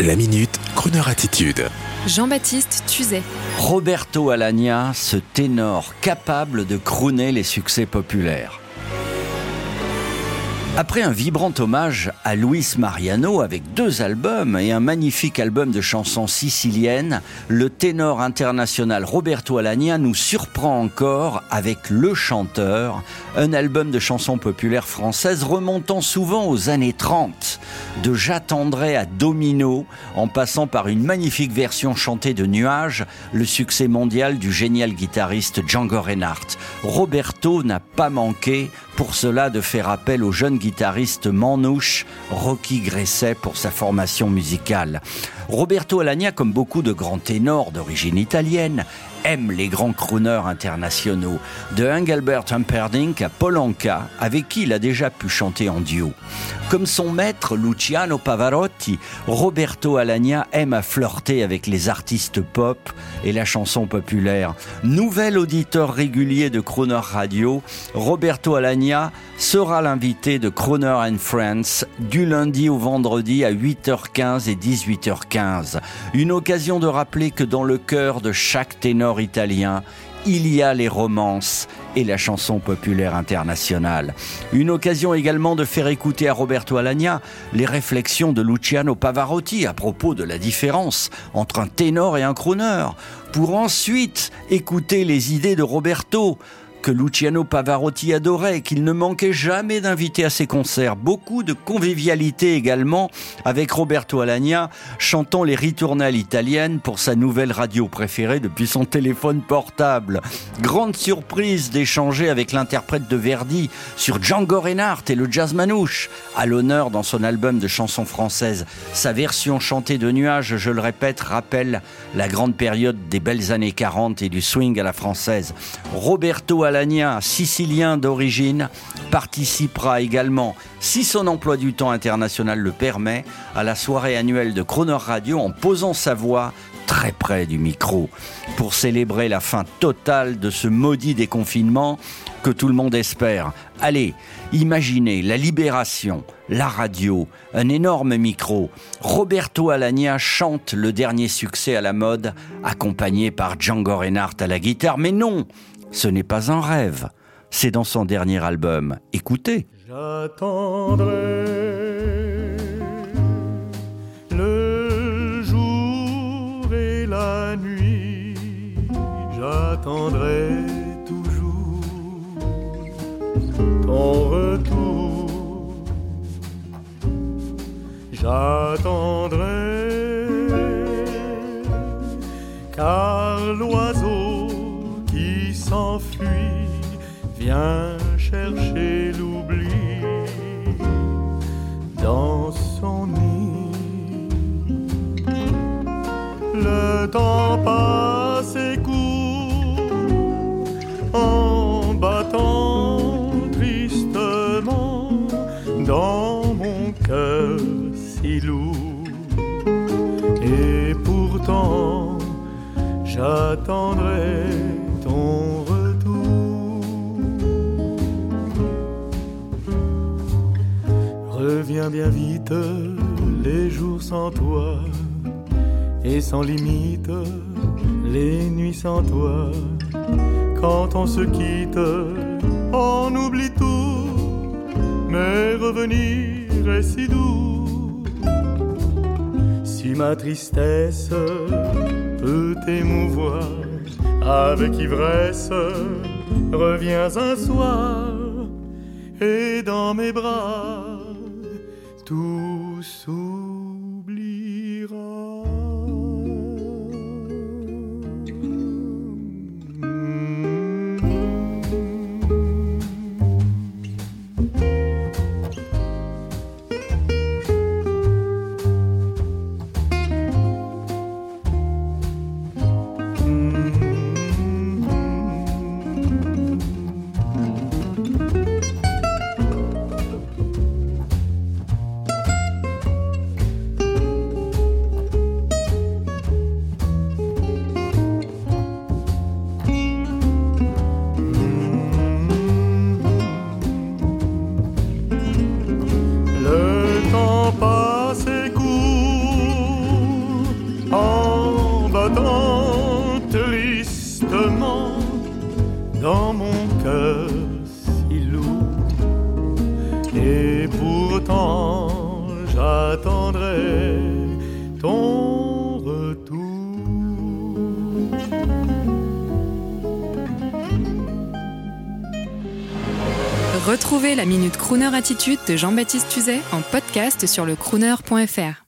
La minute, Kroneur attitude. Jean-Baptiste Tuzet. Roberto Alagna, ce ténor capable de crooner les succès populaires. Après un vibrant hommage à Luis Mariano avec deux albums et un magnifique album de chansons siciliennes, le ténor international Roberto Alagna nous surprend encore avec Le Chanteur, un album de chansons populaires françaises remontant souvent aux années 30, de J'attendrai à Domino, en passant par une magnifique version chantée de Nuages, le succès mondial du génial guitariste Django Reinhardt. Roberto n'a pas manqué pour cela de faire appel au jeune guitariste manouche Rocky Gresset pour sa formation musicale. Roberto Alagna, comme beaucoup de grands ténors d'origine italienne, aime les grands crooners internationaux, de Engelbert Humperdinck à Polanka, avec qui il a déjà pu chanter en duo. Comme son maître Luciano Pavarotti, Roberto Alagna aime à flirter avec les artistes pop et la chanson populaire. Nouvel auditeur régulier de Crooner Radio, Roberto Alagna sera l'invité de Crooner and Friends du lundi au vendredi à 8h15 et 18h15. Une occasion de rappeler que dans le cœur de chaque ténor italien, il y a les romances et la chanson populaire internationale. Une occasion également de faire écouter à Roberto Alagna les réflexions de Luciano Pavarotti à propos de la différence entre un ténor et un crooner, pour ensuite écouter les idées de Roberto que Luciano Pavarotti adorait, qu'il ne manquait jamais d'inviter à ses concerts. Beaucoup de convivialité également avec Roberto Alagna chantant les ritournelles italiennes pour sa nouvelle radio préférée depuis son téléphone portable. Grande surprise d'échanger avec l'interprète de Verdi sur Django Reinhardt et le jazz manouche, à l'honneur dans son album de chansons françaises. Sa version chantée de nuages, je le répète, rappelle la grande période des belles années 40 et du swing à la française. Roberto Alagna, sicilien d'origine, participera également, si son emploi du temps international le permet, à la soirée annuelle de Croner Radio en posant sa voix très près du micro pour célébrer la fin totale de ce maudit déconfinement que tout le monde espère. Allez, imaginez la libération, la radio, un énorme micro. Roberto Alagna chante le dernier succès à la mode, accompagné par Django Reinhardt à la guitare. Mais non, ce n'est pas un rêve. C'est dans son dernier album. Écoutez. J'attendrai le jour et la nuit. J'attendrai toujours ton retour. J'attendrai car l'oiseau s'enfuit vient chercher l'oubli dans son nid. Le temps passe et court en battant tristement dans mon cœur si lourd. Et pourtant, j'attendrai Reviens bien vite, les jours sans toi, et sans limite, les nuits sans toi. Quand on se quitte, on oublie tout, mais revenir est si doux. Si ma tristesse peut t'émouvoir avec ivresse, reviens un soir et dans mes bras tout s'oubliera. Longtemps j'attendrai ton retour. Retrouvez la Minute Crooner Attitude de Jean-Baptiste Tuzet en podcast sur le crooner.fr.